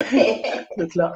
là.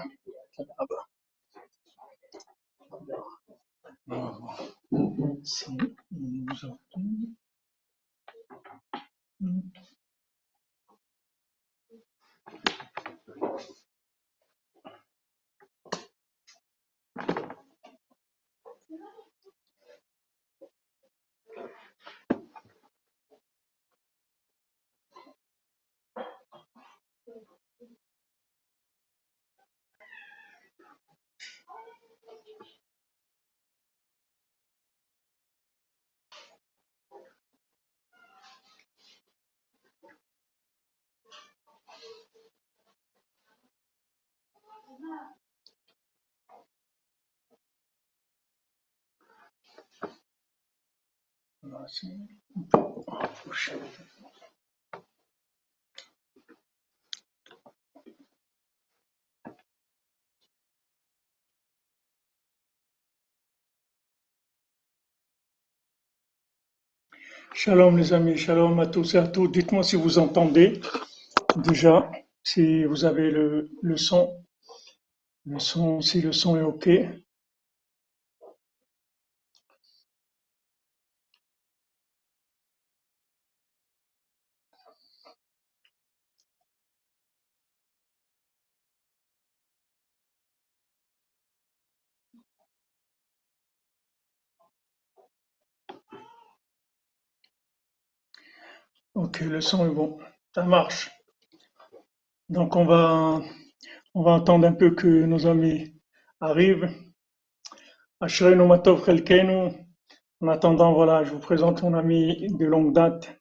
Shalom les amis, shalom à tous et à toutes. Dites-moi si vous entendez déjà, si vous avez le, le son, le son, si le son est OK. OK, le son est bon, ça marche. Donc on va, on va attendre un peu que nos amis arrivent. Ashrenu Matov. En attendant, voilà, je vous présente mon ami de longue date,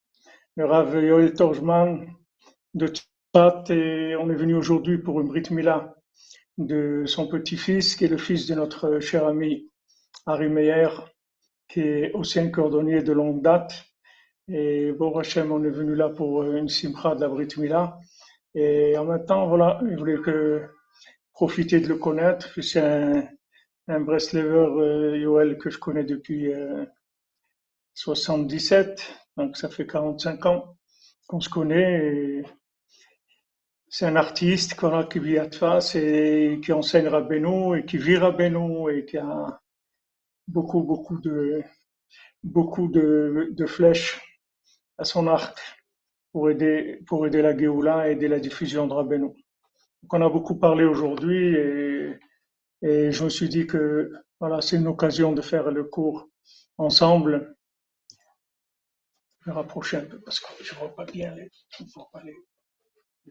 le Rav Yoel Torjman de Tzfat, et on est venu aujourd'hui pour une Brit Mila de son petit-fils, qui est le fils de notre cher ami Harry Meyer, qui est aussi un cordonnier de longue date. Et bon Hachem, on est venu là pour une simcha de la Brit Mila. Et en même temps, voilà, je voulais profiter de le connaître. C'est un, un Breslever, euh, Yoel, que je connais depuis euh, 77, donc ça fait 45 ans qu'on se connaît. C'est un artiste voilà, qui vit à Tfas et qui enseigne Rabbeinu et qui vit Rabbeinu et qui a beaucoup, beaucoup de, beaucoup de flèches à son arc pour aider, pour aider la Géoula et aider la diffusion de Rabbeinu. On a beaucoup parlé aujourd'hui et, je me suis dit que voilà, c'est une occasion de faire le cours ensemble. Je vais rapprocher un peu parce que je vois pas bien les,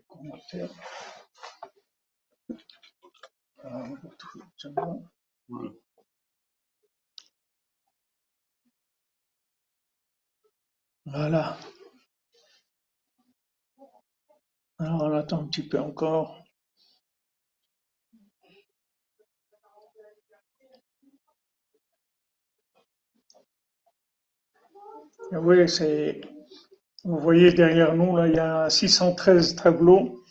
commentaires. C'est Voilà. Alors on attend un petit peu encore. Et oui, c'est, vous voyez derrière nous, là, il y a 613 tableaux.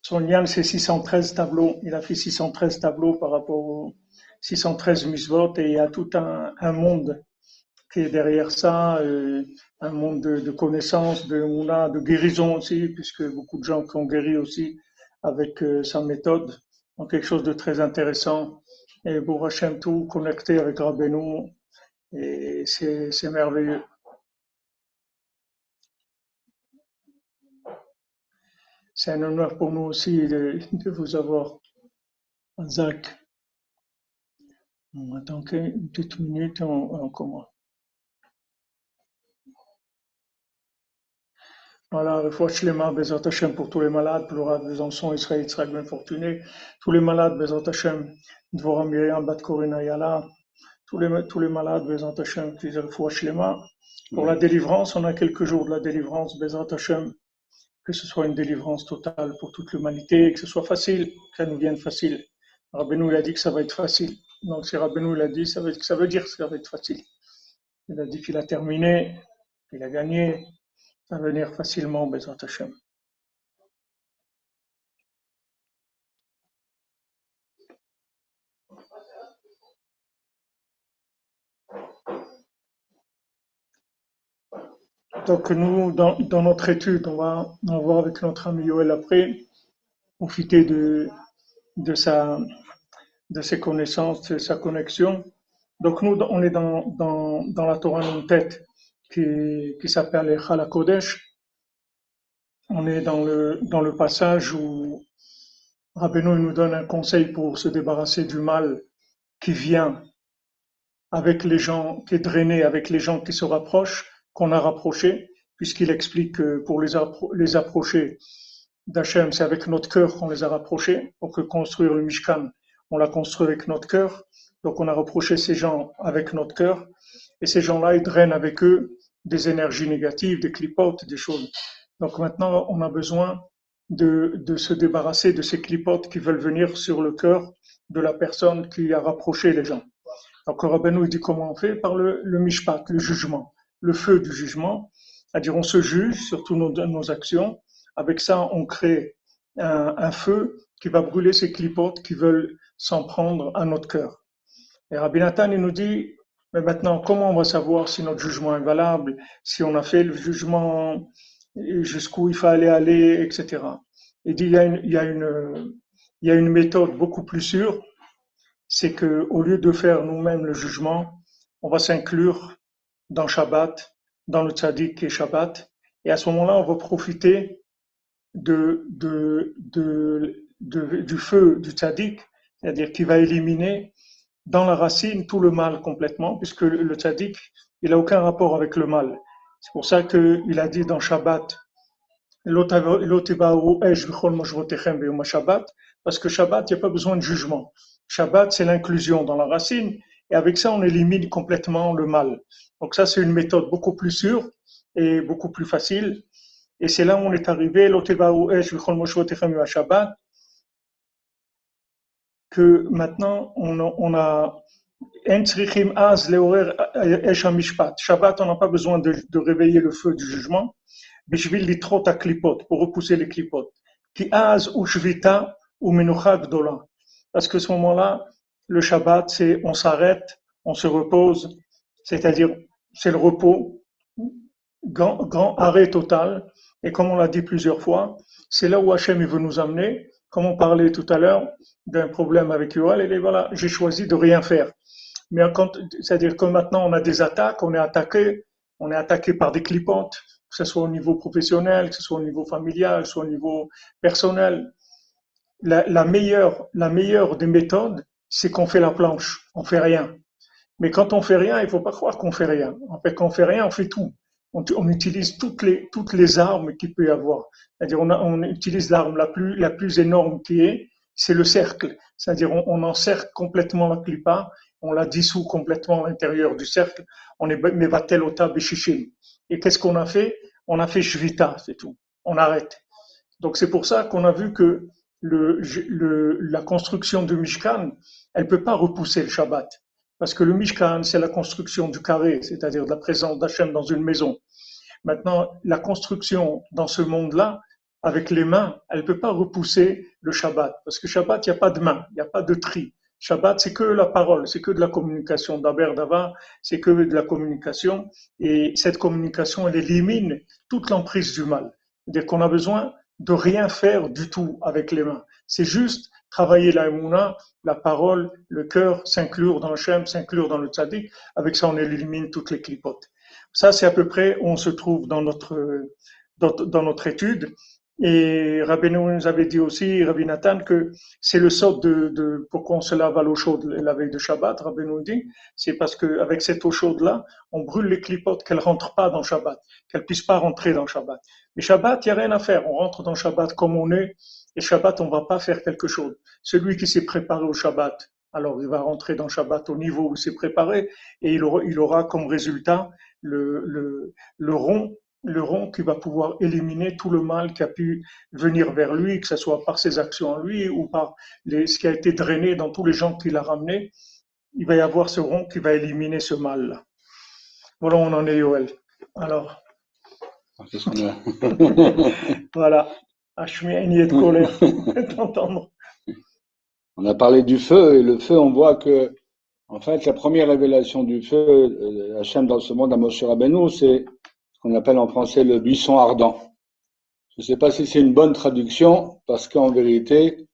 Son lien, c'est 613 tableaux. Il a fait 613 tableaux par rapport aux 613 misvot et il y a tout un, un monde qui est derrière ça, euh, un monde de, connaissances, de mouna, de guérison aussi, puisque beaucoup de gens qui ont guéri aussi avec euh, sa méthode. Quelque chose de très intéressant. Et pour Hachem, tout connecté avec Rabbeinu, et c'est merveilleux. C'est un honneur pour nous aussi de, de vous avoir, Zach. On attend une petite minute, on, on commence. Voilà, Refoua Shlema, Bezat Hashem pour tous les malades, pour le Rav Besançon, Israël, Israël bien fortuné, tous les malades, Bezat Hashem, Dvorah Myriam, Bat Korina Yala, tous les, tous les malades, Bezat Hashem, qui disent Refoua Shlema. Pour la délivrance, on a quelques jours de la délivrance, Bezat Hashem, que ce soit une délivrance totale pour toute l'humanité, que ce soit facile, que ça nous vienne facile. Rabbeinu, il a dit que ça va être facile. Donc si Rabbeinu, il a dit, ça veut, ça veut dire que ça va être facile. Il a dit qu'il a terminé, qu'il a gagné, va venir facilement, Bezat Hashem. Donc nous, dans, notre étude, on va, va voir avec notre ami Yoel après, profiter de, sa, de ses connaissances, de sa connexion. Donc nous, on est dans, dans, dans la Torah tête qui, s'appelle Kodesh. On est dans le, dans le passage où Rabbeinu nous donne un conseil pour se débarrasser du mal qui vient avec les gens, qui est drainé avec les gens qui se rapprochent, qu'on a rapprochés, puisqu'il explique que pour les, les approcher d'Hachem, c'est avec notre cœur qu'on les a rapprochés, pour que construire le Mishkan, on l'a construit avec notre cœur, donc on a rapproché ces gens avec notre cœur, et ces gens-là, ils drainent avec eux des énergies négatives, des clipotes, des choses. Donc maintenant, on a besoin de, de se débarrasser de ces clipotes qui veulent venir sur le cœur de la personne qui a rapproché les gens. Donc Rabbeinu dit comment on fait Par le, le mishpat, le jugement, le feu du jugement. C'est-à-dire on se juge sur toutes nos, nos, actions. Avec ça, on crée un, un, feu qui va brûler ces clipotes qui veulent s'en prendre à notre cœur. Et Rabbi Nathan, il nous dit, mais maintenant, comment on va savoir si notre jugement est valable, si on a fait le jugement jusqu'où il fallait aller, etc. Il dit, il y a une, méthode beaucoup plus sûre, c'est que au lieu de faire nous-mêmes le jugement, on va s'inclure dans Shabbat, dans le tzaddik et Shabbat, et à ce moment-là, on va profiter du feu du tzaddik, c'est-à-dire qui va éliminer dans la racine tout le mal complètement, puisque le tzaddik, il n'a aucun rapport avec le mal. C'est pour ça qu'il a dit dans Shabbat, parce que Shabbat, il n'y a pas besoin de jugement. Shabbat, c'est l'inclusion dans la racine, et avec ça, on élimine complètement le mal. Donc ça, c'est une méthode beaucoup plus sûre et beaucoup plus facile. Et c'est là où on est arrivé, Shabbat, que maintenant, on a, on a Shabbat, on n'a pas besoin de, réveiller le feu du jugement. Pour repousser les clipotes. Que ce moment-là, le Shabbat, c'est on s'arrête, on se repose, c'est-à-dire c'est le repos, grand, grand, arrêt total. Et comme on l'a dit plusieurs fois, c'est là où Hachem il veut nous amener. Comme on parlait tout à l'heure d'un problème avec Yoel, et voilà, j'ai choisi de rien faire. Mais c'est-à-dire que maintenant on a des attaques, on est attaqué, on est attaqué par des clipantes, que ce soit au niveau professionnel, que ce soit au niveau familial, que ce soit au niveau personnel. La, la meilleure, la meilleure des méthodes, c'est qu'on fait la planche, on fait rien. Mais quand on fait rien, il faut pas croire qu'on fait rien. En fait, quand on fait rien, on fait tout. On, on utilise toutes les, toutes les armes qu'il peut y avoir. C'est-à-dire, on, on utilise l'arme la plus, la plus énorme qui est, c'est le cercle. C'est-à-dire, on, on encercle complètement la clipa on la dissout complètement à l'intérieur du cercle, on est Mevatel Ota Beshishim. Et qu'est-ce qu'on a fait? On a fait Shvita, c'est tout. On arrête. Donc c'est pour ça qu'on a vu que le, le, la construction du Mishkan, elle peut pas repousser le Shabbat. Parce que le Mishkan, c'est la construction du carré, c'est-à-dire de la présence d'Hachem dans une maison. Maintenant, la construction dans ce monde-là, avec les mains, elle peut pas repousser le Shabbat. Parce que Shabbat, il n'y a pas de main, il n'y a pas de tri. Shabbat, c'est que la parole, c'est que de la communication. D'Aber Dava, c'est que de la communication. Et cette communication, elle élimine toute l'emprise du mal. C'est-à-dire qu'on a besoin de rien faire du tout avec les mains. C'est juste travailler la émouna, la parole, le cœur, s'inclure dans le shem, s'inclure dans le tzaddik. Avec ça, on élimine toutes les clipotes. Ça, c'est à peu près où on se trouve dans notre, dans notre étude. Et Rabbi nous avait dit aussi, Rabbi Nathan, que c'est le sort de, de pourquoi on se lave à l'eau chaude la veille de Shabbat. Rabbi nous dit, c'est parce qu'avec cette eau chaude-là, on brûle les clipotes, qu'elles rentrent pas dans Shabbat, qu'elles puissent pas rentrer dans Shabbat. Mais Shabbat, il y a rien à faire. On rentre dans Shabbat comme on est. Et Shabbat, on va pas faire quelque chose. Celui qui s'est préparé au Shabbat, alors il va rentrer dans Shabbat au niveau où il s'est préparé et il aura, il aura comme résultat le, le, le rond le rond qui va pouvoir éliminer tout le mal qui a pu venir vers lui, que ce soit par ses actions en lui ou par les, ce qui a été drainé dans tous les gens qu'il a ramenés. Il va y avoir ce rond qui va éliminer ce mal-là. Voilà, on en est, Yoel. Alors. voilà. De colère, On a parlé du feu, et le feu, on voit que, en fait, la première révélation du feu, euh, Hachem dans ce monde à Moshe Rabbeinu, c'est qu'on appelle en français le buisson ardent. Je ne sais pas si c'est une bonne traduction, parce qu'en vérité,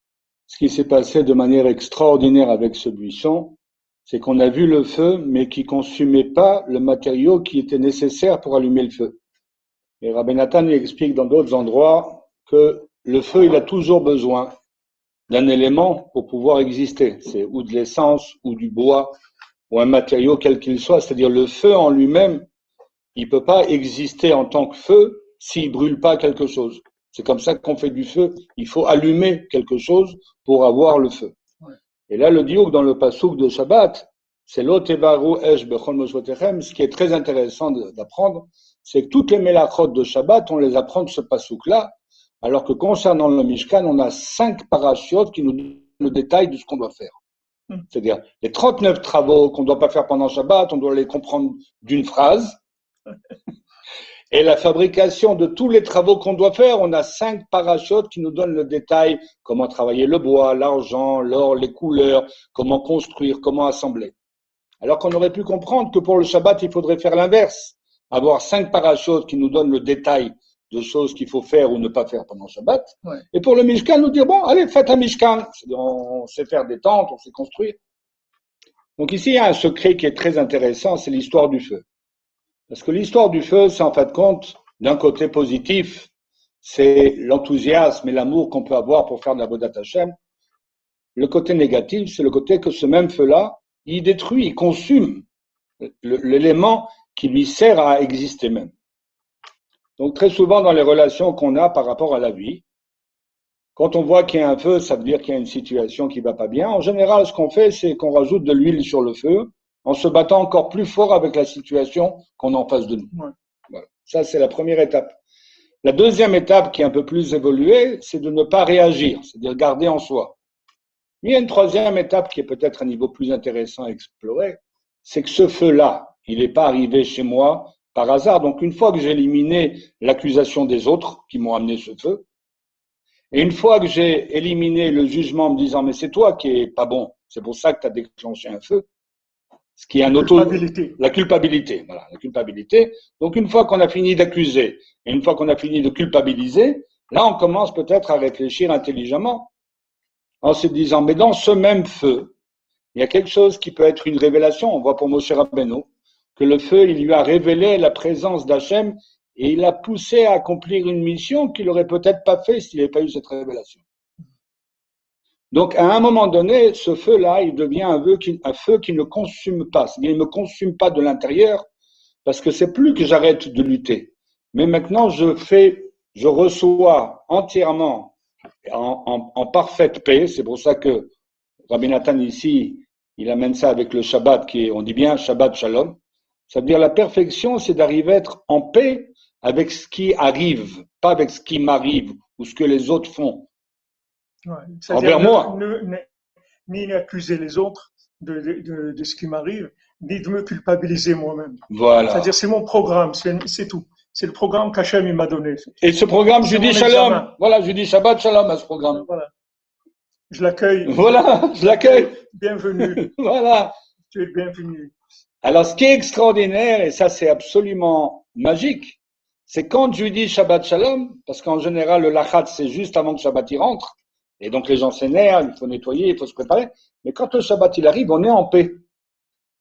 ce qui s'est passé de manière extraordinaire avec ce buisson, c'est qu'on a vu le feu, mais qui consumait pas le matériau qui était nécessaire pour allumer le feu. Et Rabbi Nathan explique dans d'autres endroits que le feu, il a toujours besoin d'un élément pour pouvoir exister. C'est ou de l'essence, ou du bois, ou un matériau quel qu'il soit. C'est-à-dire le feu en lui-même, il peut pas exister en tant que feu s'il brûle pas quelque chose. C'est comme ça qu'on fait du feu. Il faut allumer quelque chose pour avoir le feu. Et là, le diouk dans le pasouk de Shabbat, c'est l'otevaru esh bechol Ce qui est très intéressant d'apprendre, c'est que toutes les mélachot de Shabbat, on les apprend de ce pasouk-là, alors que concernant le Mishkan, on a cinq parachutes qui nous donnent le détail de ce qu'on doit faire. Hmm. C'est-à-dire, les 39 travaux qu'on ne doit pas faire pendant Shabbat, on doit les comprendre d'une phrase. Et la fabrication de tous les travaux qu'on doit faire, on a cinq parachutes qui nous donnent le détail, comment travailler le bois, l'argent, l'or, les couleurs, comment construire, comment assembler. Alors qu'on aurait pu comprendre que pour le Shabbat, il faudrait faire l'inverse. Avoir cinq parachutes qui nous donnent le détail de choses qu'il faut faire ou ne pas faire pendant Shabbat. Et pour le Mishkan, nous dire, bon, allez, faites un Mishkan. On sait faire des tentes, on sait construire. Donc ici, il y a un secret qui est très intéressant, c'est l'histoire du feu. Parce que l'histoire du feu, c'est en fait compte, d'un côté positif, c'est l'enthousiasme et l'amour qu'on peut avoir pour faire de la Bodat Hashem. Le côté négatif, c'est le côté que ce même feu-là, il détruit, il consume l'élément qui lui sert à exister même. Donc très souvent dans les relations qu'on a par rapport à la vie, quand on voit qu'il y a un feu, ça veut dire qu'il y a une situation qui va pas bien. En général, ce qu'on fait, c'est qu'on rajoute de l'huile sur le feu en se battant encore plus fort avec la situation qu'on en face de nous. Ça, c'est la première étape. La deuxième étape qui est un peu plus évoluée, c'est de ne pas réagir, c'est-à-dire garder en soi. Il y a une troisième étape qui est peut-être un niveau plus intéressant à explorer, c'est que ce feu-là, il n'est pas arrivé chez moi par hasard. Donc une fois que j'ai éliminé l'accusation des autres qui m'ont amené ce feu, et une fois que j'ai éliminé le jugement en me disant mais c'est toi qui est pas bon, c'est pour ça que tu as déclenché un feu, ce qui est un auto. Culpabilité. La culpabilité. Voilà, la culpabilité. Donc, une fois qu'on a fini d'accuser et une fois qu'on a fini de culpabiliser, là, on commence peut-être à réfléchir intelligemment en se disant, mais dans ce même feu, il y a quelque chose qui peut être une révélation. On voit pour Moshe Rabbeinu que le feu, il lui a révélé la présence d'Hachem et il l'a poussé à accomplir une mission qu'il n'aurait peut-être pas fait s'il n'avait pas eu cette révélation. Donc, à un moment donné, ce feu-là, il devient un feu, qui, ne consume pas. Il ne me consume pas de l'intérieur, parce que c'est plus que j'arrête de lutter. Mais maintenant, je fais, je reçois entièrement, en, en, parfaite paix. C'est pour ça que Rabbi Nathan ici, il amène ça avec le Shabbat, qui est, on dit bien Shabbat Shalom. Ça veut dire la perfection, c'est d'arriver à être en paix avec ce qui arrive, pas avec ce qui m'arrive ou ce que les autres font. Ouais, envers moi. ni d'accuser les autres de, de, de, ce qui m'arrive, ni de me culpabiliser moi-même. Voilà. C'est-à-dire, c'est mon programme, c'est tout. C'est le programme qu'Hachem m'a donné. Et ce programme, je dis shalom. Voilà, je dis Shabbat shalom à ce programme. Voilà. Je l'accueille. Voilà, je l'accueille. Bienvenue. voilà. Tu es bienvenu. Alors, ce qui est extraordinaire, et ça c'est absolument magique, c'est quand je dis Shabbat Shalom, parce qu'en général, le lachat, c'est juste avant que Shabbat y rentre, et donc les gens s'énervent, il faut nettoyer, il faut se préparer. Mais quand le Shabbat il arrive, on est en paix.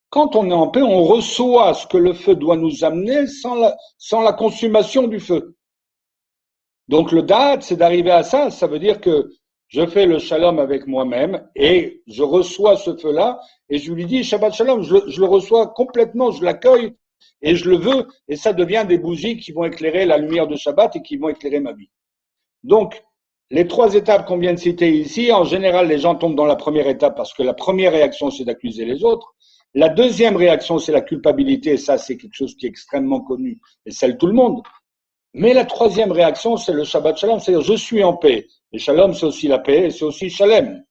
Quand on est en paix, on reçoit ce que le feu doit nous amener sans la, sans la consommation du feu. Donc le date, c'est d'arriver à ça. Ça veut dire que je fais le shalom avec moi-même et je reçois ce feu-là et je lui dis Shabbat shalom, je, le reçois complètement, je l'accueille et je le veux et ça devient des bougies qui vont éclairer la lumière de Shabbat et qui vont éclairer ma vie. Donc, les trois étapes qu'on vient de citer ici, en général, les gens tombent dans la première étape parce que la première réaction, c'est d'accuser les autres. La deuxième réaction, c'est la culpabilité. Et ça, c'est quelque chose qui est extrêmement connu et celle tout le monde. Mais la troisième réaction, c'est le Shabbat Shalom, c'est-à-dire je suis en paix. Et Shalom, c'est aussi la paix et c'est aussi Shalem.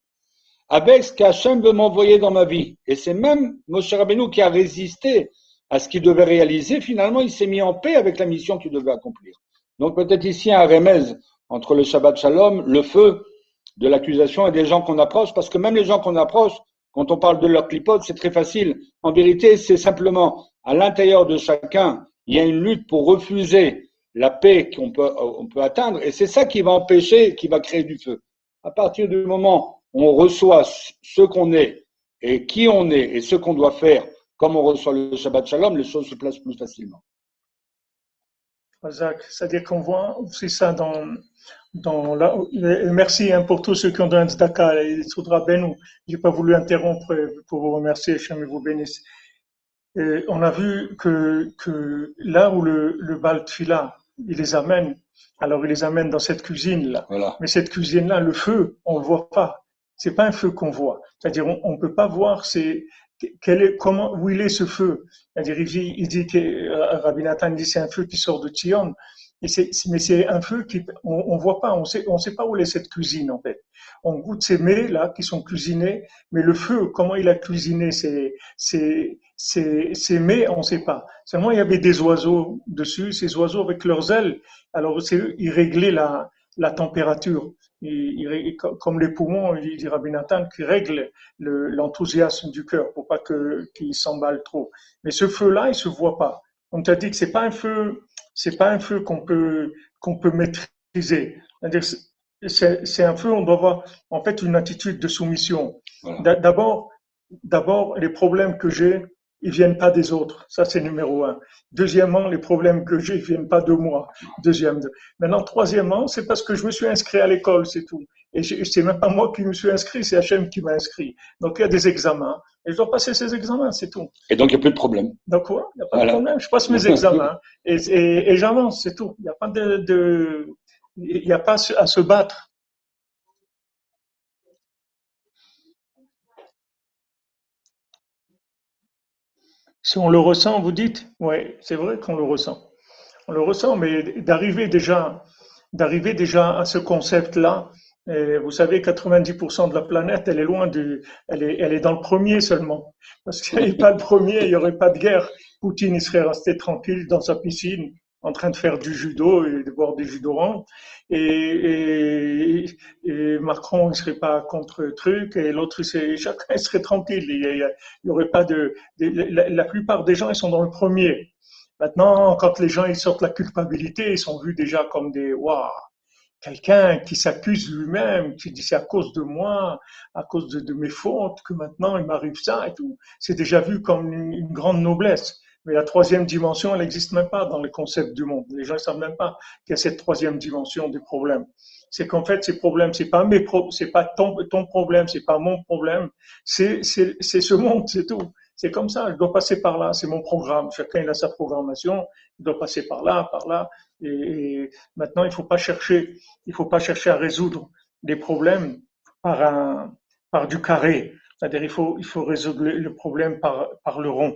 Avec ce qu'Hachem veut m'envoyer dans ma vie. Et c'est même Moshe Rabbeinu qui a résisté à ce qu'il devait réaliser. Finalement, il s'est mis en paix avec la mission qu'il devait accomplir. Donc peut-être ici un remèze entre le Shabbat Shalom, le feu de l'accusation et des gens qu'on approche, parce que même les gens qu'on approche, quand on parle de leur clipote, c'est très facile. En vérité, c'est simplement à l'intérieur de chacun, il y a une lutte pour refuser la paix qu'on peut, on peut atteindre, et c'est ça qui va empêcher, qui va créer du feu. À partir du moment on reçoit ce qu'on est, et qui on est, et ce qu'on doit faire, comme on reçoit le Shabbat Shalom, les choses se placent plus facilement. C'est-à-dire qu'on voit aussi ça dans, dans la, merci hein, pour tous ceux qui ont donné un tzedaka, et Soudra Benou. J'ai pas voulu interrompre pour vous remercier, Hachem vous bénisse. Et on a vu que, que là où le, le Bal il les amène, alors il les amène dans cette cuisine-là. Voilà. Mais cette cuisine-là, le feu, on le voit pas. C'est pas un feu qu'on voit. C'est-à-dire, on, ne peut pas voir c'est, quel est, comment, où il est ce feu. C'est-à-dire, il dit, il dit que, euh, dit c'est un feu qui sort de Tion. Mais c'est un feu qui, on, voit pas, on sait, on sait pas où est cette cuisine, en fait. On goûte ces mets, là, qui sont cuisinés, mais le feu, comment il a cuisiné ces, ces, ces, mets, on sait pas. Seulement, il y avait des oiseaux dessus, ces oiseaux avec leurs ailes. Alors, ils réglaient la, la température. Il, comme les poumons, il dit Rabbi Nathan, qui règle l'enthousiasme du cœur pour pas qu'il s'emballe trop. Mais ce feu-là, il se voit pas. On t'a dit que c'est pas un feu c'est pas un feu qu'on peut qu'on peut maîtriser. C'est un feu, on doit avoir en fait une attitude de soumission. D'abord, d'abord les problèmes que j'ai, ils viennent pas des autres. Ça, c'est numéro un. Deuxièmement, les problèmes que j'ai, ils viennent pas de moi. Deuxième. Maintenant, troisièmement, c'est parce que je me suis inscrit à l'école, c'est tout. Et c'est même pas moi qui me suis inscrit, c'est Hachem qui m'a inscrit. Donc il y a des examens. Et je dois passer ces examens, c'est tout. Et donc il n'y a plus de problème. Donc quoi? Il n'y a pas de problème. Je passe mes examens et, et, et j'avance, c'est tout. Il n'y a pas de, de, il n'y a pas à se battre. Si on le ressent, vous dites Oui, c'est vrai qu'on le ressent. On le ressent, mais d'arriver déjà, à ce concept-là, vous savez, 90% de la planète, elle est loin du, elle est, elle est dans le premier seulement. Parce qu'il n'y avait pas le premier, il n'y aurait pas de guerre. Poutine, il serait resté tranquille dans sa piscine, en train de faire du judo et de boire des jus Et, et, Macron, il serait pas contre truc, et l'autre, chacun serait tranquille. Il n'y aurait pas de, la, la, plupart des gens, ils sont dans le premier. Maintenant, quand les gens, ils sortent la culpabilité, ils sont vus déjà comme des, waouh, quelqu'un qui s'accuse lui-même, qui dit c'est à cause de moi, à cause de, mes fautes que maintenant il m'arrive ça et tout, c'est déjà vu comme une, grande noblesse. Mais la troisième dimension, elle n'existe même pas dans le concept du monde. Les gens ne savent même pas qu'il y a cette troisième dimension du problème. C'est qu'en fait, ces problèmes, c'est pas mes c'est pas ton, ton problème, c'est pas mon problème, c'est, ce monde, c'est tout. C'est comme ça, je dois passer par là, c'est mon programme. Chacun a sa programmation, il doit passer par là, par là. Et, maintenant, il faut pas chercher, il faut pas chercher à résoudre des problèmes par un, par du carré. C'est-à-dire, il faut, il faut résoudre le, problème par, par le rond.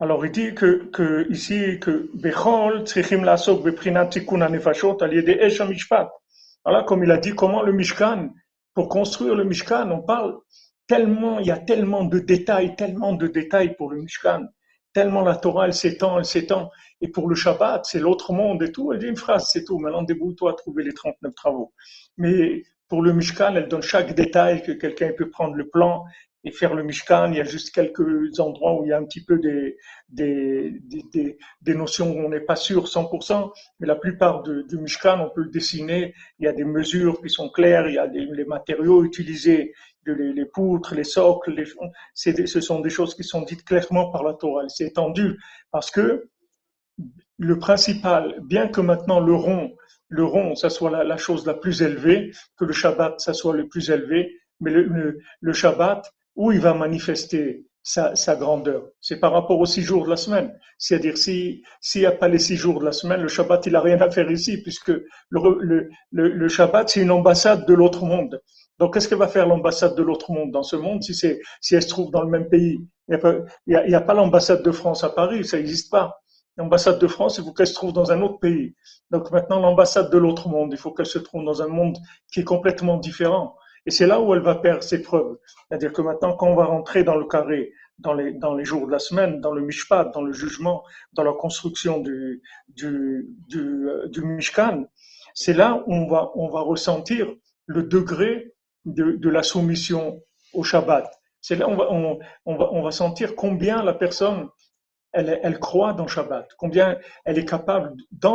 Alors, il dit que, que ici, que Bechol, Tzrichim Lasok, Esha Mishpat. Voilà, comme il a dit, comment le Mishkan, pour construire le Mishkan, on parle tellement, il y a tellement de détails, tellement de détails pour le Mishkan tellement la Torah, elle s'étend, elle s'étend. Et pour le Shabbat, c'est l'autre monde et tout. Elle dit une phrase, c'est tout. Maintenant, débrouille-toi à trouver les 39 travaux. Mais pour le Mishkan, elle donne chaque détail que quelqu'un peut prendre le plan et faire le Mishkan. Il y a juste quelques endroits où il y a un petit peu des, des, notions où on n'est pas sûr 100%, mais la plupart du Mishkan, on peut le dessiner. Il y a des mesures qui sont claires, il y a les matériaux utilisés, les, poutres, les socles, les, ce sont des choses qui sont dites clairement par la Torah. C'est étendu parce que le principal, bien que maintenant le rond, le rond, ça soit la, chose la plus élevée, que le Shabbat, ça soit le plus élevé, mais le, Shabbat, où il va manifester sa, grandeur, c'est par rapport aux six jours de la semaine. C'est-à-dire, s'il n'y a pas les six jours de la semaine, le Shabbat, il n'a rien à faire ici, puisque le, Shabbat, c'est une ambassade de l'autre monde. Donc, qu'est-ce que va faire l'ambassade de l'autre monde dans ce monde si, si elle se trouve dans le même pays? Il n'y a, a, pas l'ambassade de France à Paris, ça n'existe pas. L'ambassade de France, il faut qu'elle se trouve dans un autre pays. Donc maintenant, l'ambassade de l'autre monde, il faut qu'elle se trouve dans un monde qui est complètement différent. Et c'est là où elle va perdre ses preuves. C'est-à-dire que maintenant, quand on va rentrer dans le carré, dans les, jours de la semaine, dans le mishpat, dans le jugement, dans la construction du, euh, mishkan, c'est là où on va, ressentir le degré de, la soumission au Shabbat. C'est là où on va, sentir combien la personne elle, elle croit dans Shabbat, combien elle est capable, dans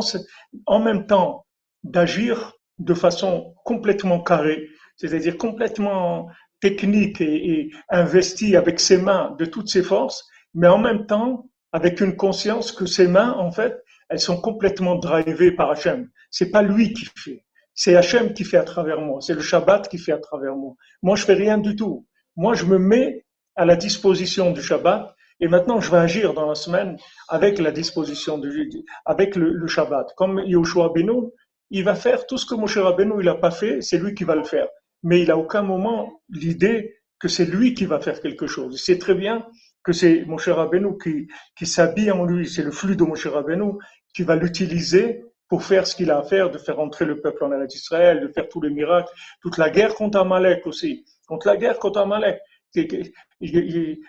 en même temps, d'agir de façon complètement carrée, c'est-à-dire complètement technique et, investie avec ses mains de toutes ses forces, mais en même temps avec une conscience que ses mains, en fait, elles sont complètement drivées par Hachem. C'est pas lui qui fait. C'est Hachem qui fait à travers moi. C'est le Shabbat qui fait à travers moi. Moi, je fais rien du tout. Moi, je me mets à la disposition du Shabbat et maintenant, je vais agir dans la semaine avec la disposition du, avec le, Shabbat. Comme Yoshua Beno, il va faire tout ce que Moshe Rabbeinu il a pas fait, c'est lui qui va le faire. Mais il a aucun moment l'idée que c'est lui qui va faire quelque chose. Il sait très bien que c'est Moshe Rabbeinu qui, qui s'habille en lui, c'est le flux de Moshe Rabbeinu qui va l'utiliser pour faire ce qu'il a à faire, de faire entrer le peuple en Eretz d'Israël, de faire tous les miracles, toute la guerre contre Amalek aussi, contre la guerre contre Amalek.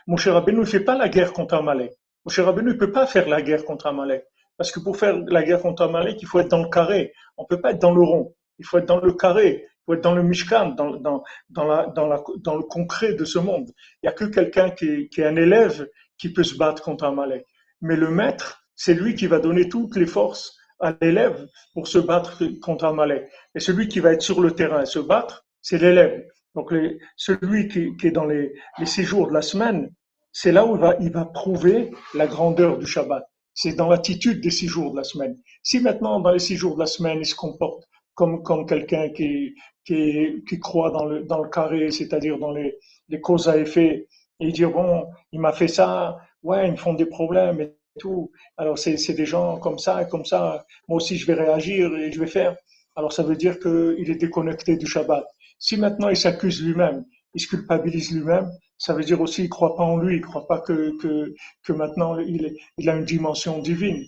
Moshe Rabbeinu ne fait pas la guerre contre Amalek. Moshe Rabbeinu ne peut pas faire la guerre contre Amalek. Parce que pour faire la guerre contre Amalek, il faut être dans le carré. On ne peut pas être dans le rond. Il faut être dans le carré. Faut être dans le Mishkan, dans, le concret de ce monde. Il n'y a que quelqu'un qui, est un élève qui peut se battre contre Amalek. Mais le maître, c'est lui qui va donner toutes les forces à l'élève pour se battre contre Amalek. Et celui qui va être sur le terrain et se battre, c'est l'élève. Donc celui qui, est dans les, les six jours de la semaine, c'est là où il va, prouver la grandeur du Shabbat. C'est dans l'attitude des six jours de la semaine. Si maintenant, dans les six jours de la semaine, il se comporte comme quelqu'un qui, qui, qui croit dans le, dans le carré, c'est-à-dire dans les, les causes à effet, et dire, bon, il m'a fait ça, ouais, ils me font des problèmes et tout. Alors, c'est, des gens comme ça et comme ça. Moi aussi, je vais réagir et je vais faire. Alors, ça veut dire qu'il est déconnecté du Shabbat. Si maintenant il s'accuse lui-même, il se culpabilise lui-même, ça veut dire aussi qu'il ne croit pas en lui, il ne croit pas que, que, que maintenant il, il, a une dimension divine.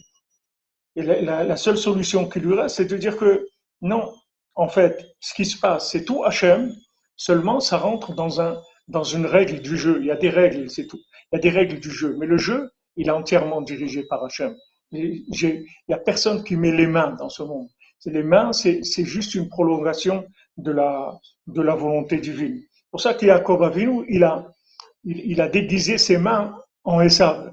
Et la, la, la seule solution qui lui reste, c'est de dire que non, en fait, ce qui se passe, c'est tout Hachem, seulement ça rentre dans, un, dans une règle du jeu. Il y a des règles, c'est tout. Il y a des règles du jeu. Mais le jeu, il est entièrement dirigé par Hachem. Il n'y a personne qui met les mains dans ce monde. Les mains, c'est juste une prolongation de la, de la volonté divine. C'est pour ça qu'Yaakov Avinu, il a, il, il, a déguisé ses mains en Esav.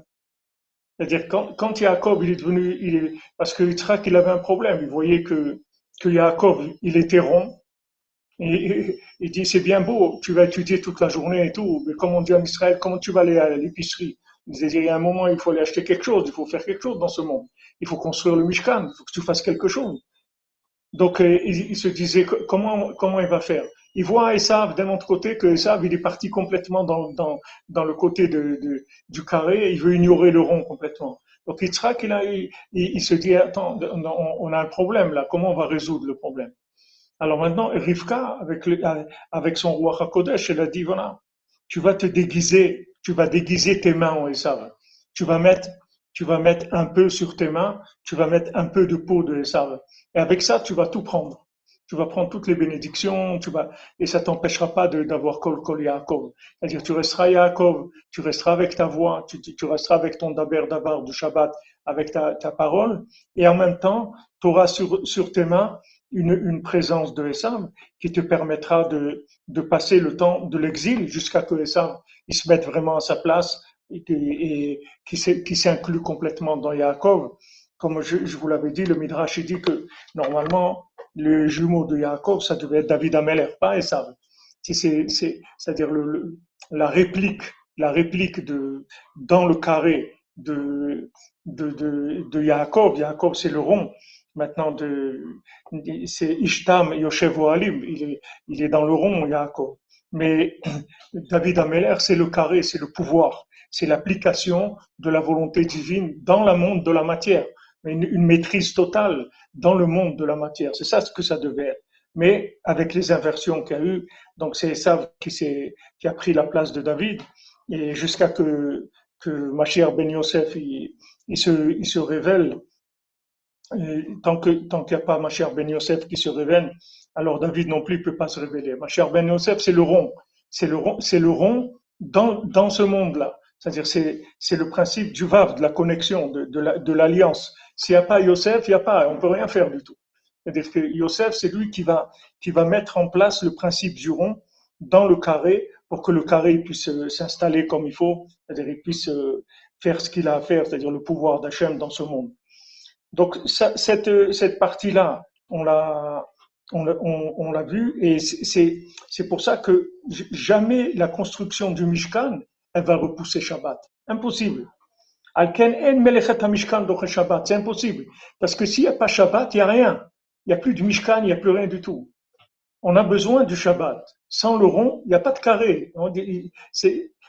C'est-à-dire quand, quand Yaakov il est devenu, il est, parce que Yitzhak il avait un problème, il voyait que que Yaakov il était rond il dit c'est bien beau, tu vas étudier toute la journée et tout, mais comme on dit en Israël, comment tu vas aller à l'épicerie? Il disait il y a un moment il faut aller acheter quelque chose, il faut faire quelque chose dans ce monde, il faut construire le Mishkan, il faut que tu fasses quelque chose. Donc euh, il, se disait comment comment il va faire? Il voit Esav d'un autre côté que Esav il est parti complètement dans, dans, le côté de, du carré, il veut ignorer le rond complètement. Donc Yitzhak il, a, il, se dit attends on, a un problème là, comment on va résoudre le problème? Alors maintenant Rivka avec avec son roi Hakodesh elle a dit voilà tu vas te déguiser, tu vas déguiser tes mains en Esav, tu vas mettre tu vas mettre un peu sur tes mains, tu vas mettre un peu de peau de Esav. Et avec ça, tu vas tout prendre. Tu vas prendre toutes les bénédictions, tu vas, et ça t'empêchera pas d'avoir Kol Kol Yaakov. C'est-à-dire, tu resteras Yaakov, tu resteras avec ta voix, tu, tu resteras avec ton Daber Dabar du Shabbat, avec ta, ta parole, et en même temps, tu auras sur, sur tes mains une, une présence de Esav qui te permettra de, de passer le temps de l'exil jusqu'à que Esav il se mette vraiment à sa place et, et qui s'inclut complètement dans Yaakov comme je, vous l'avais dit, le Midrash dit que normalement, le jumeau de Yaakov, ça devait être David Ameler, pas Esav. C'est-à-dire la réplique, la réplique de, dans le carré de, de, de, de Yaakov. Yaakov, c'est le rond. Maintenant, c'est Ishtam Yoshev Alim. Il est, il est dans le rond, Yaakov. Mais David Ameler, c'est le carré, c'est le pouvoir. C'est l'application de la volonté divine dans le monde de la matière une, maîtrise totale dans le monde de la matière. C'est ça ce que ça devait être. Mais avec les inversions qu'il y a eu, donc c'est ça qui, qui a pris la place de David, et jusqu'à que, que Mashiach Ben Yosef il, se, il se révèle, et tant que tant qu'il n'y a pas Mashiach Ben Yosef qui se révèle, alors David non plus ne peut pas se révéler. Mashiach Ben Yosef, c'est le rond, c'est le rond, le rond dans, dans ce monde-là. C'est-à-dire c'est c'est le principe du vav, de la connexion, de, de l'alliance. S'il n'y a pas Yosef, il n'y a pas, on peut rien faire du tout. C'est-à-dire que Yosef, c'est lui qui va, qui va mettre en place le principe du rond dans le carré pour que le carré puisse euh, s'installer comme il faut, c'est-à-dire il puisse euh, faire ce qu'il a à faire, c'est-à-dire le pouvoir d'Hachem dans ce monde. Donc cette, cette partie-là, on l'a on, l'a vu et c'est pour ça que jamais la construction du Mishkan elle va repousser Shabbat. Impossible. C'est impossible. Parce que s'il n'y a pas Shabbat, il n'y a rien. Il n'y a plus de Mishkan, il n'y a plus rien du tout. On a besoin du Shabbat. Sans le rond, il n'y a pas de carré.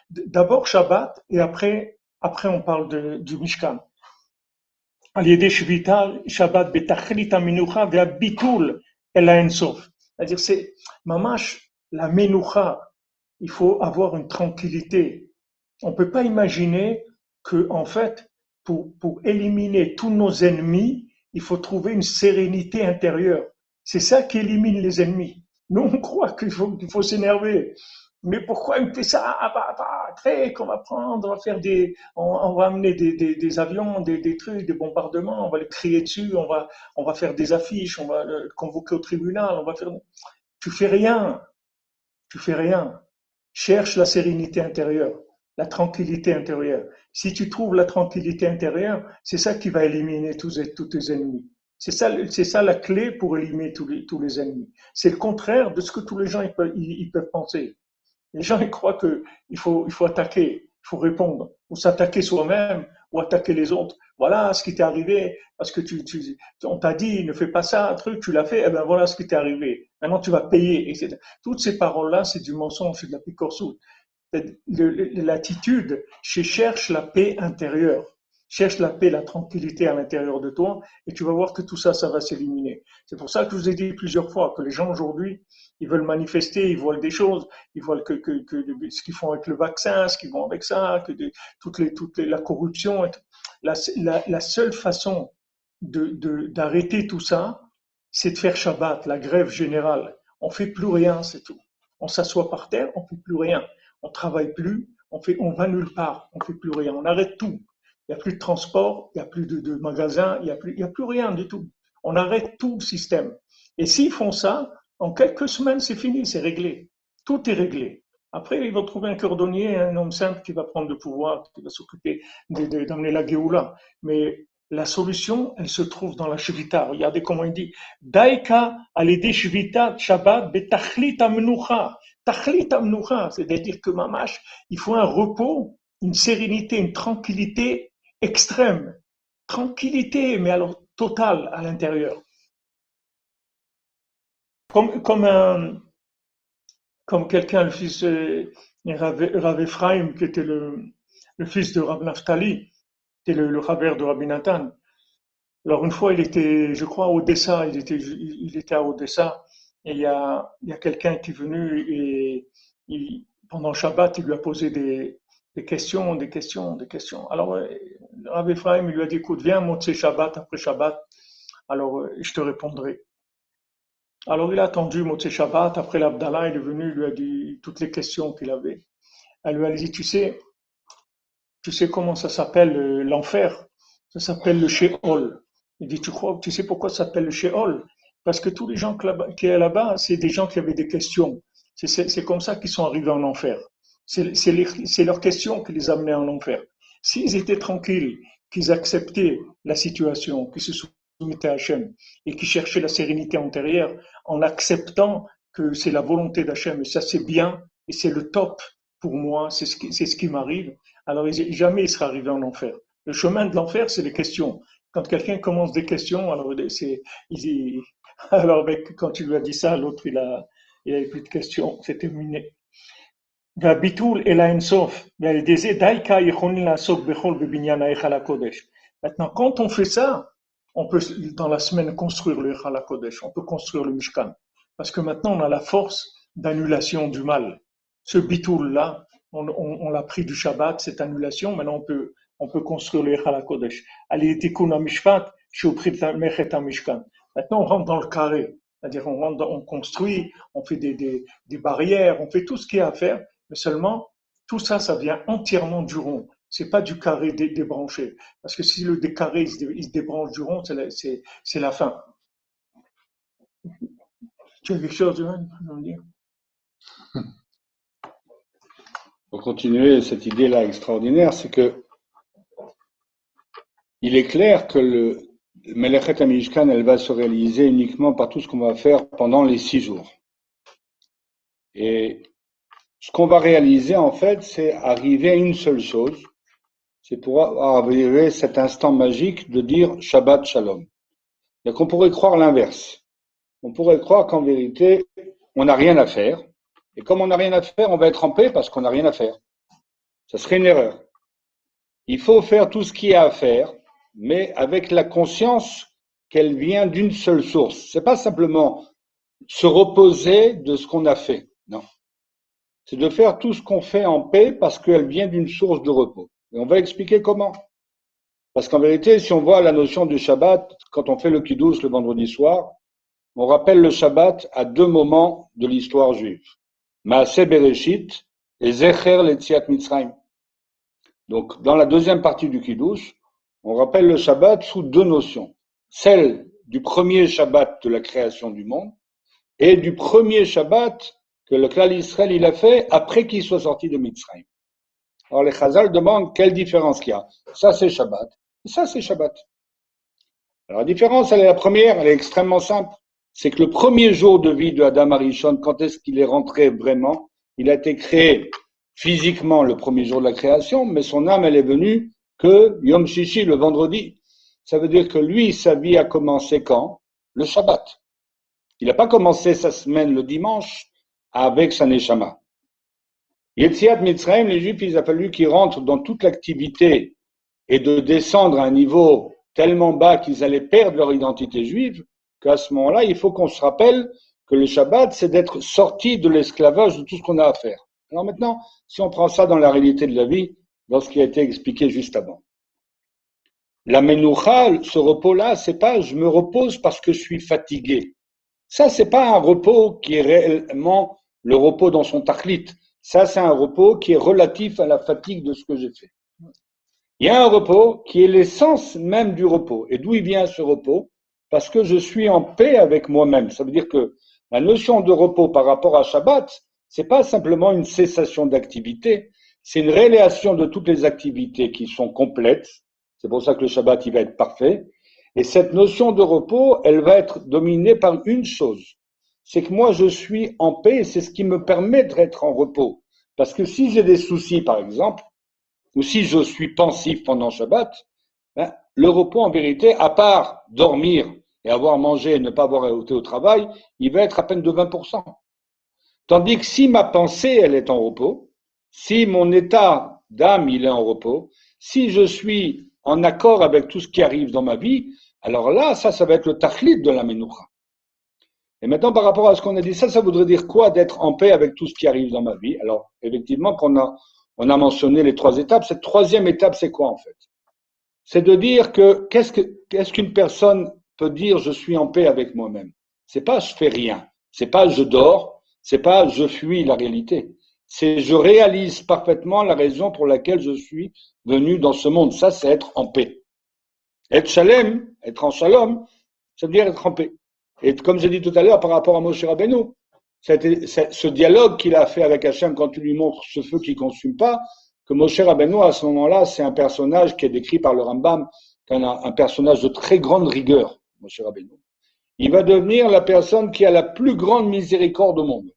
D'abord Shabbat et après, après on parle du Mishkan. Shabbat C'est-à-dire, c'est mamash, la menucha. Il faut avoir une tranquillité. On ne peut pas imaginer que, en fait, pour, pour éliminer tous nos ennemis, il faut trouver une sérénité intérieure. C'est ça qui élimine les ennemis. Nous, on croit qu'il faut, faut s'énerver. Mais pourquoi il fait ça? Ah, bah, bah, qu'on va prendre, on va faire des, on, va amener des, des, des avions, des, des, trucs, des bombardements, on va les crier dessus, on va, on va faire des affiches, on va le convoquer au tribunal, on va faire. Tu fais rien, tu fais rien. Cherche la sérénité intérieure la tranquillité intérieure. Si tu trouves la tranquillité intérieure, c'est ça qui va éliminer tous, tous tes ennemis. C'est ça, c'est ça la clé pour éliminer tous les, ennemis. C'est le contraire de ce que tous les gens ils peuvent, penser. Les gens ils croient que il faut, il faut attaquer, il faut répondre, ou s'attaquer soi-même, ou attaquer les autres. Voilà ce qui t'est arrivé parce que tu, on t'a dit ne fais pas ça, un truc, tu l'as fait, et eh ben voilà ce qui t'est arrivé. Maintenant tu vas payer, etc. Toutes ces paroles-là, c'est du mensonge, c'est de la picorsoute l'attitude, cherche la paix intérieure. Cherche la paix, la tranquillité à l'intérieur de toi et tu vas voir que tout ça, ça va s'éliminer. C'est pour ça que je vous ai dit plusieurs fois que les gens aujourd'hui, ils veulent manifester, ils voient des choses, ils voient que, ce qu'ils font avec le vaccin, ce qu'ils font avec ça, que de, la corruption. La, seule façon d'arrêter tout ça, c'est de faire Shabbat, la grève générale. On fait plus rien, c'est tout. On s'assoit par terre, on fait plus rien on travaille plus, on fait, on va nulle part, on fait plus rien, on arrête tout. Il n'y a plus de transport, il n'y a plus de, magasins, il n'y a plus, il y a plus rien du tout. On arrête tout le système. Et s'ils font ça, en quelques semaines, c'est fini, c'est réglé. Tout est réglé. Après, ils vont trouver un cordonnier, un homme simple qui va prendre le pouvoir, qui va s'occuper d'amener la Géoula. Mais la solution, elle se trouve dans la Shvita. Regardez comment il dit. Daika alide Shvita Shabbat betachlit amnucha. Tachlit c'est-à-dire que mamash, il faut un repos, une sérénité, une tranquillité extrême. Tranquillité, mais alors totale à l'intérieur. Comme, comme comme quelqu'un, le fils de Rav Ephraim, qui était le, le fils de Rav Naftali, c'était le, le de Rabbi Nathan. Alors une fois, il était, je crois, à Odessa, il était, il était à Odessa, et il y a, il y a quelqu'un qui est venu et pendant Shabbat, il lui a posé des, questions, des questions, des questions. Alors, euh, Rabbi Ephraim, il lui a dit, écoute, viens monter Shabbat après Shabbat, alors euh, je te répondrai. Alors il a attendu Motse Shabbat, après l'Abdallah, il est venu, il lui a dit toutes les questions qu'il avait. Elle lui a dit, tu sais, tu sais comment ça s'appelle euh, l'enfer? Ça s'appelle le Sheol. Il dit, tu crois, tu sais pourquoi ça s'appelle le Sheol? Parce que tous les gens qui sont là-bas, c'est des gens qui avaient des questions. C'est comme ça qu'ils sont arrivés en enfer. C'est leurs questions qui les amenaient en enfer. S'ils étaient tranquilles, qu'ils acceptaient la situation, qu'ils se soumettaient à Hachem et qu'ils cherchaient la sérénité antérieure en acceptant que c'est la volonté d'Hachem et ça c'est bien et c'est le top pour moi, c'est ce qui, m'arrive, alors jamais il sera arrivé en enfer. Le chemin de l'enfer, c'est les questions. Quand quelqu'un commence des questions, alors c'est, il, alors quand tu lui as dit ça, l'autre il a, il plus de questions, c'est terminé. Maintenant, quand on fait ça, on peut dans la semaine construire le Kodesh, on peut construire le Mishkan, parce que maintenant on a la force d'annulation du mal. Ce bitoul là, on, l'a pris du Shabbat, cette annulation, maintenant on peut, on peut construire le Echal HaKodesh. Mishpat, Mishkan. Maintenant on rentre dans le carré, c'est-à-dire on, on construit, on fait des, barrières, on fait tout ce qu'il y a à faire, mais seulement tout ça, ça vient entièrement du rond. C'est pas du carré débranché. Parce que si le carré il se débranche du rond, c'est la, fin. Tu as quelque chose dire? Pour continuer cette idée-là extraordinaire, c'est que il est clair que le Melechet Amishkan, elle va se réaliser uniquement par tout ce qu'on va faire pendant les six jours. Et ce qu'on va réaliser, en fait, c'est arriver à une seule chose, c'est pour arriver à cet instant magique de dire Shabbat Shalom. Et qu'on pourrait croire l'inverse. On pourrait croire qu'en vérité, on n'a rien à faire. Et comme on n'a rien à faire, on va être en paix parce qu'on n'a rien à faire. Ça serait une erreur. Il faut faire tout ce qu'il y a à faire, mais avec la conscience qu'elle vient d'une seule source. C'est pas simplement se reposer de ce qu'on a fait. Non. C'est de faire tout ce qu'on fait en paix parce qu'elle vient d'une source de repos. Et on va expliquer comment. Parce qu'en vérité, si on voit la notion du Shabbat, quand on fait le Kiddush le vendredi soir, on rappelle le Shabbat à deux moments de l'histoire juive. Maaseh Bereshit et Zecher Letziat Mitzrayim. Donc, dans la deuxième partie du Kiddush, on rappelle le Shabbat sous deux notions. Celle du premier Shabbat de la création du monde et du premier Shabbat que le clan Israël il a fait après qu'il soit sorti de Mitzrayim. Alors les Chazal demandent quelle différence qu'il y a. Ça c'est Shabbat et ça c'est Shabbat. Alors la différence, elle est la première, elle est extrêmement simple. C'est que le premier jour de vie de Adam Arishon, quand est-ce qu'il est rentré vraiment? Il a été créé physiquement le premier jour de la création, mais son âme, elle est venue que Yom Shishi, le vendredi. Ça veut dire que lui, sa vie a commencé quand? Le Shabbat. Il n'a pas commencé sa semaine le dimanche avec sa Neshama. Yetziat Mitzrayim, les Juifs, il a fallu qu'ils rentrent dans toute l'activité et de descendre à un niveau tellement bas qu'ils allaient perdre leur identité juive, qu'à ce moment-là, il faut qu'on se rappelle que le Shabbat, c'est d'être sorti de l'esclavage de tout ce qu'on a à faire. Alors maintenant, si on prend ça dans la réalité de la vie, dans ce qui a été expliqué juste avant. La menoucha, ce repos-là, c'est pas je me repose parce que je suis fatigué. Ça, c'est pas un repos qui est réellement le repos dans son tachlit. Ça, c'est un repos qui est relatif à la fatigue de ce que j'ai fait. Il y a un repos qui est l'essence même du repos. Et d'où vient ce repos? Parce que je suis en paix avec moi-même. Ça veut dire que la notion de repos par rapport à Shabbat, c'est pas simplement une cessation d'activité, c'est une réalisation de toutes les activités qui sont complètes. C'est pour ça que le Shabbat, il va être parfait. Et cette notion de repos, elle va être dominée par une chose. C'est que moi, je suis en paix et c'est ce qui me permet d'être en repos. Parce que si j'ai des soucis, par exemple, ou si je suis pensif pendant Shabbat, ben, le repos, en vérité, à part dormir et avoir mangé et ne pas avoir été au travail, il va être à peine de 20%. Tandis que si ma pensée, elle est en repos, si mon état d'âme, est en repos, si je suis en accord avec tout ce qui arrive dans ma vie, alors là, ça, ça va être le tachlit de la menoucha. Et maintenant, par rapport à ce qu'on a dit, ça, ça voudrait dire quoi d'être en paix avec tout ce qui arrive dans ma vie? Alors, effectivement, qu'on a, on a mentionné les trois étapes. Cette troisième étape, c'est quoi en fait? C'est de dire que qu'est-ce que qu'est-ce qu'une personne peut dire je suis en paix avec moi-même? C'est pas je fais rien, c'est pas je dors, c'est pas je fuis la réalité c'est je réalise parfaitement la raison pour laquelle je suis venu dans ce monde. Ça, c'est être en paix. Être shalem, être en shalom, ça veut dire être en paix. Et comme j'ai dit tout à l'heure par rapport à Moshe Rabbeinu, ce dialogue qu'il a fait avec Hachem quand il lui montre ce feu qui ne consume pas, que Moshe Rabbeinu, à ce moment-là, c'est un personnage qui est décrit par le Rambam, un, un personnage de très grande rigueur, Moshe Rabbeinu. Il va devenir la personne qui a la plus grande miséricorde au monde.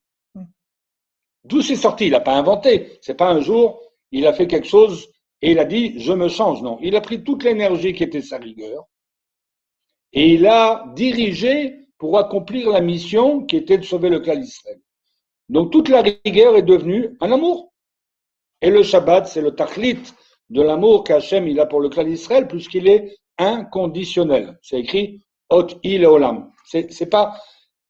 D'où c'est sorti? Il n'a pas inventé. C'est pas un jour, il a fait quelque chose et il a dit je me change. Non, il a pris toute l'énergie qui était sa rigueur et il a dirigé pour accomplir la mission qui était de sauver le clan d'Israël. Donc toute la rigueur est devenue un amour. Et le Shabbat, c'est le tachlit de l'amour qu'Hachem a pour le clan d'Israël, puisqu'il est inconditionnel. C'est écrit Ot il olam. C'est pas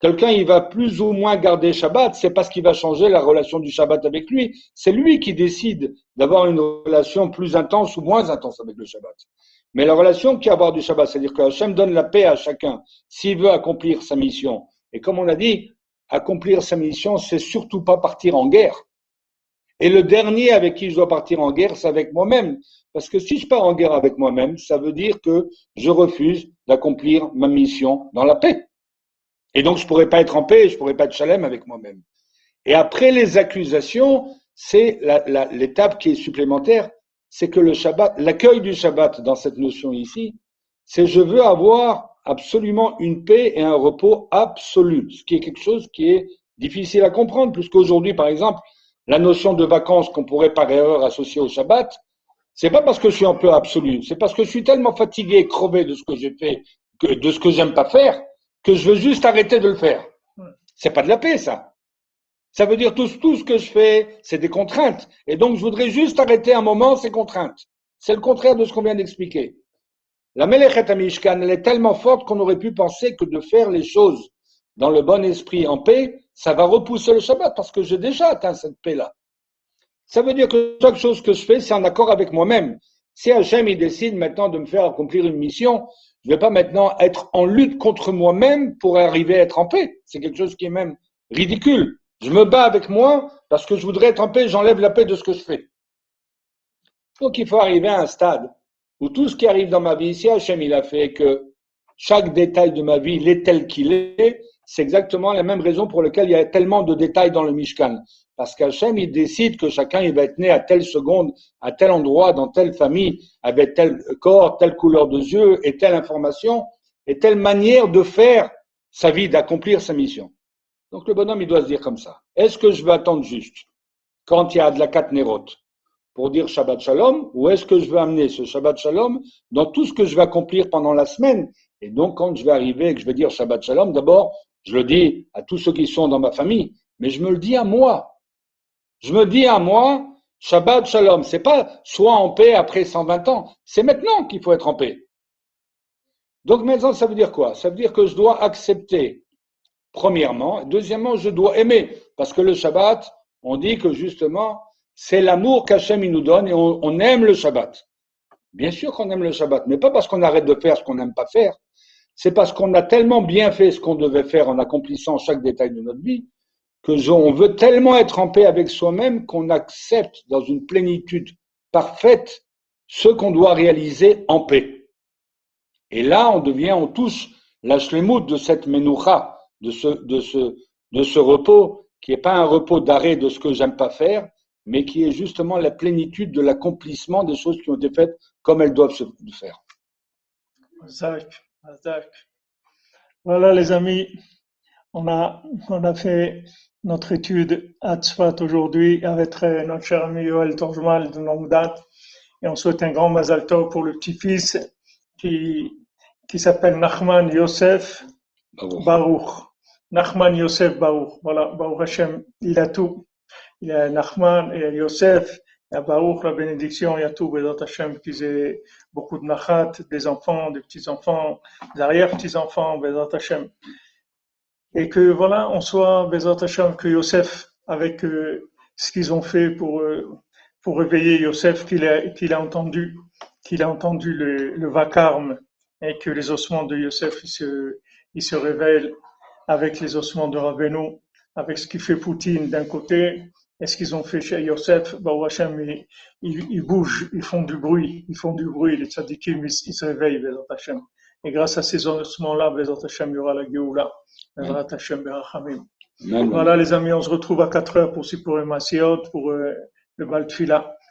Quelqu'un, il va plus ou moins garder Shabbat, c'est parce qu'il va changer la relation du Shabbat avec lui. C'est lui qui décide d'avoir une relation plus intense ou moins intense avec le Shabbat. Mais la relation qu'il y a à avoir du Shabbat, c'est-à-dire que Hachem donne la paix à chacun s'il veut accomplir sa mission. Et comme on a dit, accomplir sa mission, c'est surtout pas partir en guerre. Et le dernier avec qui je dois partir en guerre, c'est avec moi-même. Parce que si je pars en guerre avec moi-même, ça veut dire que je refuse d'accomplir ma mission dans la paix. Et donc, je ne pourrais pas être en paix, je ne pourrais pas être chalem avec moi-même. Et après les accusations, c'est l'étape qui est supplémentaire, c'est que le Shabbat, l'accueil du Shabbat dans cette notion ici, c'est je veux avoir absolument une paix et un repos absolu, ce qui est quelque chose qui est difficile à comprendre, puisqu'aujourd'hui, par exemple, la notion de vacances qu'on pourrait par erreur associer au Shabbat, c'est pas parce que je suis un peu absolu, c'est parce que je suis tellement fatigué, crevé de ce que j'ai fait, que, de ce que j'aime pas faire, que je veux juste arrêter de le faire. C'est pas de la paix, ça. Ça veut dire tout, tout ce que je fais, c'est des contraintes. Et donc, je voudrais juste arrêter un moment ces contraintes. C'est le contraire de ce qu'on vient d'expliquer. La Melechet Mishkan, elle est tellement forte qu'on aurait pu penser que de faire les choses dans le bon esprit, en paix, ça va repousser le Shabbat parce que j'ai déjà atteint cette paix-là. Ça veut dire que chaque chose que je fais, c'est en accord avec moi-même. Si Hachem, il décide maintenant de me faire accomplir une mission, je ne vais pas maintenant être en lutte contre moi-même pour arriver à être en paix. C'est quelque chose qui est même ridicule. Je me bats avec moi parce que je voudrais être en paix, j'enlève la paix de ce que je fais. Donc il faut arriver à un stade où tout ce qui arrive dans ma vie, si Hachem il a fait que chaque détail de ma vie, il est tel qu'il est, c'est exactement la même raison pour laquelle il y a tellement de détails dans le Mishkan. Parce qu'Hachem, il décide que chacun, il va être né à telle seconde, à tel endroit, dans telle famille, avec tel corps, telle couleur de yeux, et telle information, et telle manière de faire sa vie, d'accomplir sa mission. Donc le bonhomme, il doit se dire comme ça. Est-ce que je veux attendre juste quand il y a de la katnérote pour dire Shabbat Shalom, ou est-ce que je veux amener ce Shabbat Shalom dans tout ce que je vais accomplir pendant la semaine? Et donc, quand je vais arriver et que je vais dire Shabbat Shalom, d'abord, je le dis à tous ceux qui sont dans ma famille, mais je me le dis à moi. Je me dis à moi, Shabbat Shalom, c'est pas soit en paix après 120 ans, c'est maintenant qu'il faut être en paix. Donc maintenant, ça veut dire quoi? Ça veut dire que je dois accepter, premièrement. Deuxièmement, je dois aimer, parce que le Shabbat, on dit que justement, c'est l'amour qu'Hachem nous donne et on aime le Shabbat. Bien sûr qu'on aime le Shabbat, mais pas parce qu'on arrête de faire ce qu'on n'aime pas faire, c'est parce qu'on a tellement bien fait ce qu'on devait faire en accomplissant chaque détail de notre vie, que on veut tellement être en paix avec soi-même qu'on accepte dans une plénitude parfaite ce qu'on doit réaliser en paix. Et là, on devient, on touche la shlemut de cette menoucha, de ce, de ce, de ce repos, qui n'est pas un repos d'arrêt de ce que j'aime pas faire, mais qui est justement la plénitude de l'accomplissement des choses qui ont été faites comme elles doivent se faire. Voilà les amis, on a, on a fait notre étude à Tzfat aujourd'hui avec notre cher ami Yoel Torjmal de longue date et on souhaite un grand Mazal Tov pour le petit-fils qui, qui s'appelle Nachman Yosef Baruch. Nachman Yosef Baruch. Voilà, Baruch Hashem, il a tout. Il a Nachman et Yosef il a Baruch, la bénédiction, il y a tout, Bézat Hashem, qu'ils aient beaucoup de nachat, des enfants, des petits-enfants, des arrière-petits-enfants, Bézat Hashem. Et que voilà, on soit, Bézat Hashem, que Yosef, avec euh, ce qu'ils ont fait pour, euh, pour réveiller Yosef, qu'il a, qu'il a entendu, qu'il a entendu le, vacarme, et que les ossements de Yosef, ils se, ils se révèlent avec les ossements de Rabbeinu, avec ce qui fait Poutine d'un côté, et ce qu'ils ont fait chez Yosef, Baruch Hashem, ils, ils, bougent, ils font du bruit, ils font du bruit, les tzadikim, ils, ils se réveillent, Bezat. Et grâce à ces ossements-là, Bezat Hashem, il y aura la Géoula, Bezat Hashem, Berachamim. Voilà les amis, on se retrouve à 4 heures pour Sipur et Masiot, pour euh, le Baltfila.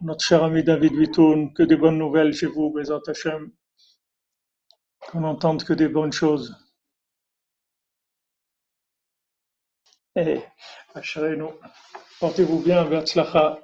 notre cher ami David Vitoun, que des bonnes nouvelles chez vous, Bézat Hashem, qu'on n'entende que des bonnes choses. Et, eh, nous portez-vous bien, Beatzlacha.